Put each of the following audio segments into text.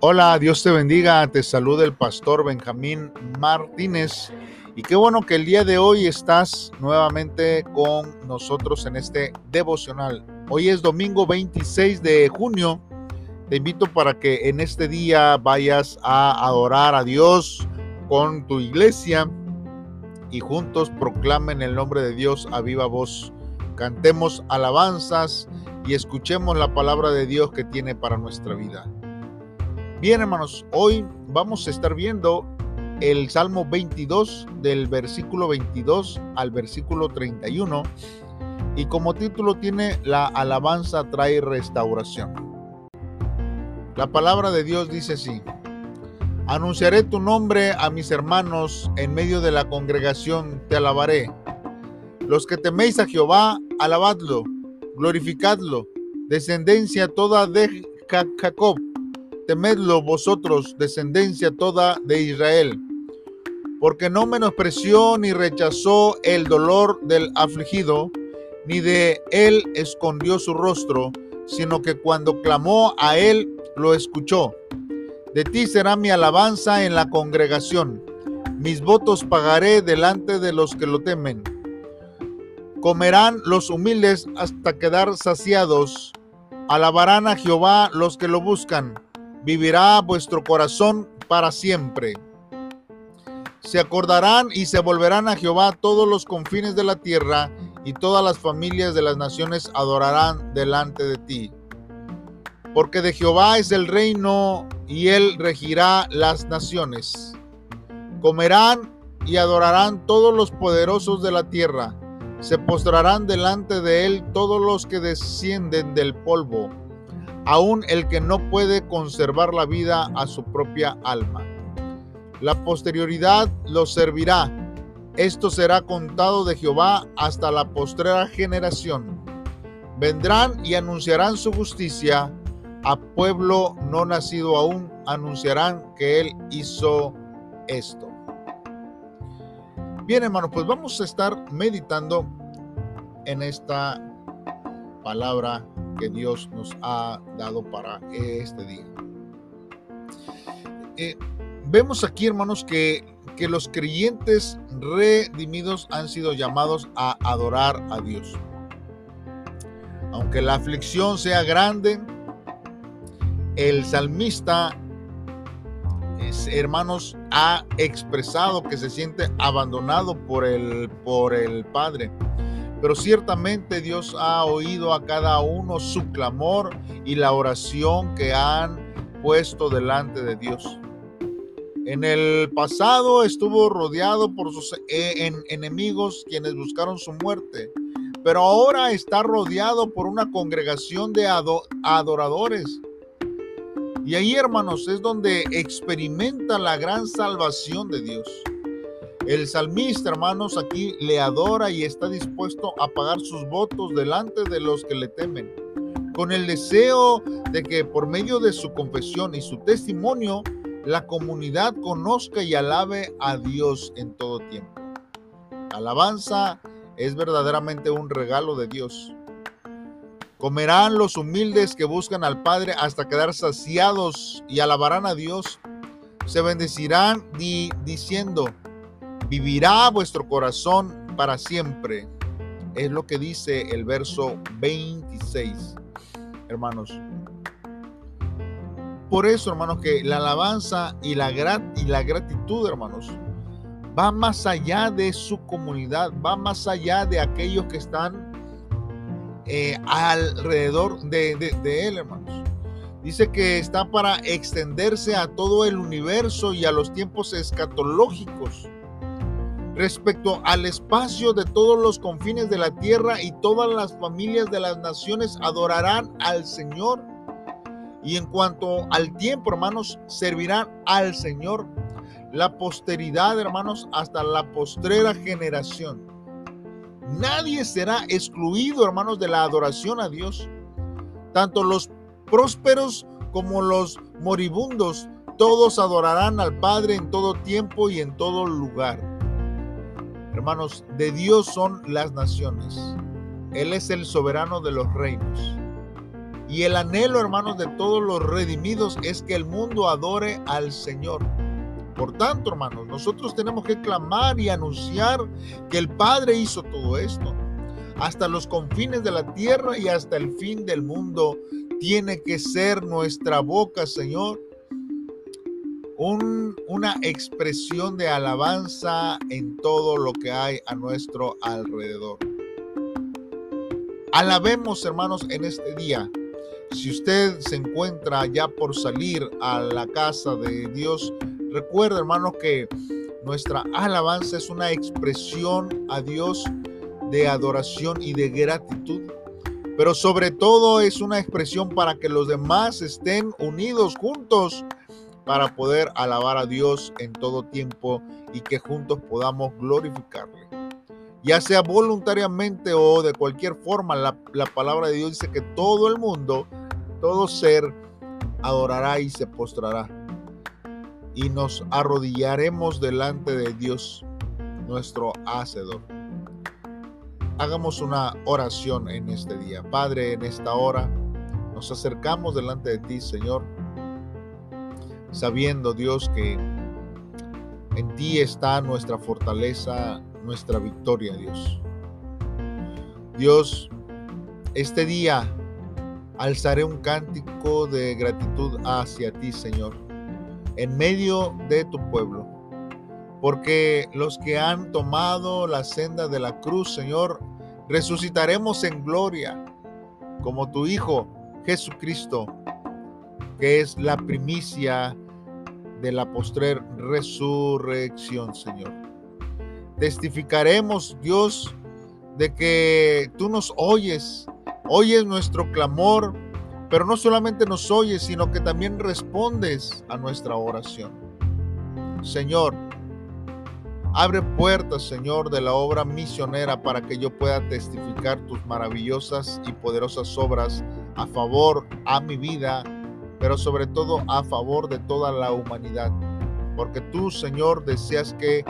Hola, Dios te bendiga, te saluda el pastor Benjamín Martínez y qué bueno que el día de hoy estás nuevamente con nosotros en este devocional. Hoy es domingo 26 de junio. Te invito para que en este día vayas a adorar a Dios con tu iglesia y juntos proclamen el nombre de Dios a viva voz. Cantemos alabanzas y escuchemos la palabra de Dios que tiene para nuestra vida. Bien, hermanos, hoy vamos a estar viendo el Salmo 22 del versículo 22 al versículo 31 y como título tiene La alabanza trae restauración. La palabra de Dios dice así, Anunciaré tu nombre a mis hermanos en medio de la congregación, te alabaré. Los que teméis a Jehová, alabadlo, glorificadlo, descendencia toda de Jacob temedlo vosotros, descendencia toda de Israel, porque no menospreció ni rechazó el dolor del afligido, ni de él escondió su rostro, sino que cuando clamó a él, lo escuchó. De ti será mi alabanza en la congregación, mis votos pagaré delante de los que lo temen. Comerán los humildes hasta quedar saciados, alabarán a Jehová los que lo buscan vivirá vuestro corazón para siempre. Se acordarán y se volverán a Jehová todos los confines de la tierra, y todas las familias de las naciones adorarán delante de ti. Porque de Jehová es el reino, y él regirá las naciones. Comerán y adorarán todos los poderosos de la tierra. Se postrarán delante de él todos los que descienden del polvo aún el que no puede conservar la vida a su propia alma. La posterioridad los servirá. Esto será contado de Jehová hasta la postrera generación. Vendrán y anunciarán su justicia. A pueblo no nacido aún anunciarán que Él hizo esto. Bien, hermanos, pues vamos a estar meditando en esta palabra que Dios nos ha dado para este día. Eh, vemos aquí, hermanos, que, que los creyentes redimidos han sido llamados a adorar a Dios. Aunque la aflicción sea grande, el salmista, hermanos, ha expresado que se siente abandonado por el, por el Padre pero ciertamente Dios ha oído a cada uno su clamor y la oración que han puesto delante de Dios. En el pasado estuvo rodeado por sus eh, enemigos quienes buscaron su muerte, pero ahora está rodeado por una congregación de adoradores. Y ahí, hermanos, es donde experimenta la gran salvación de Dios. El salmista, hermanos, aquí le adora y está dispuesto a pagar sus votos delante de los que le temen, con el deseo de que por medio de su confesión y su testimonio, la comunidad conozca y alabe a Dios en todo tiempo. alabanza es verdaderamente un regalo de Dios. Comerán los humildes que buscan al Padre hasta quedar saciados y alabarán a Dios. Se bendecirán diciendo, vivirá vuestro corazón para siempre. Es lo que dice el verso 26, hermanos. Por eso, hermanos, que la alabanza y la, y la gratitud, hermanos, va más allá de su comunidad, va más allá de aquellos que están eh, alrededor de, de él, hermanos. Dice que está para extenderse a todo el universo y a los tiempos escatológicos respecto al espacio de todos los confines de la tierra y todas las familias de las naciones adorarán al Señor. Y en cuanto al tiempo, hermanos, servirán al Señor. La posteridad, hermanos, hasta la postrera generación. Nadie será excluido, hermanos, de la adoración a Dios. Tanto los prósperos como los moribundos, todos adorarán al Padre en todo tiempo y en todo lugar. Hermanos, de Dios son las naciones. Él es el soberano de los reinos. Y el anhelo, hermanos, de todos los redimidos es que el mundo adore al Señor. Por tanto, hermanos, nosotros tenemos que clamar y anunciar que el Padre hizo todo esto. Hasta los confines de la tierra y hasta el fin del mundo tiene que ser nuestra boca, Señor, una expresión de alabanza en todo lo que hay a nuestro alrededor. Alabemos, hermanos, en este día. Si usted se encuentra ya por salir a la casa de Dios, recuerda, hermanos, que nuestra alabanza es una expresión a Dios de adoración y de gratitud. Pero sobre todo es una expresión para que los demás estén unidos juntos para poder alabar a Dios en todo tiempo y que juntos podamos glorificarle. Ya sea voluntariamente o de cualquier forma, la, palabra de Dios dice que todo el mundo, todo ser, adorará y se postrará. Y nos arrodillaremos delante de Dios, nuestro Hacedor. Hagamos una oración en este día. Padre, en esta hora nos acercamos delante de ti, Señor sabiendo Dios que en ti está nuestra fortaleza, nuestra victoria, Dios. Dios, este día alzaré un cántico de gratitud hacia ti, Señor, en medio de tu pueblo, porque los que han tomado la senda de la cruz, Señor, resucitaremos en gloria, como tu Hijo Jesucristo, que es la primicia de la postrer resurrección, Señor. Testificaremos, Dios, de que tú nos oyes, oyes nuestro clamor, pero no solamente nos oyes, sino que también respondes a nuestra oración. Señor, abre puertas, Señor, de la obra misionera para que yo pueda testificar tus maravillosas y poderosas obras a favor a mi vida pero sobre todo a favor de toda la humanidad. Porque tú, Señor, deseas que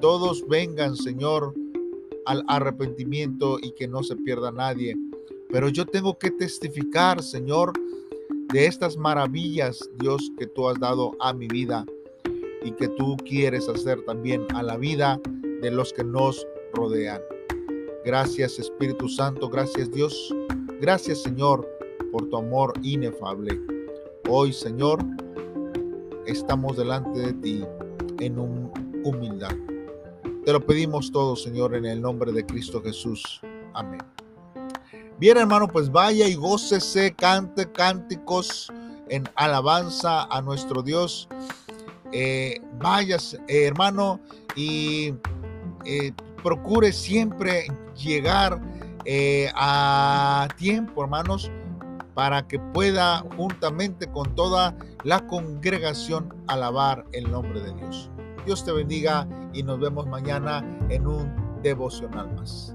todos vengan, Señor, al arrepentimiento y que no se pierda nadie. Pero yo tengo que testificar, Señor, de estas maravillas, Dios, que tú has dado a mi vida y que tú quieres hacer también a la vida de los que nos rodean. Gracias Espíritu Santo, gracias Dios, gracias Señor por tu amor inefable. Hoy, Señor, estamos delante de ti en humildad. Te lo pedimos todo, Señor, en el nombre de Cristo Jesús. Amén. Bien, hermano, pues vaya y gócese, cante cánticos en alabanza a nuestro Dios. Eh, vayas, eh, hermano, y eh, procure siempre llegar a tiempo, hermanos, para que pueda juntamente con toda la congregación alabar el nombre de Dios. Dios te bendiga y nos vemos mañana en un devocional más.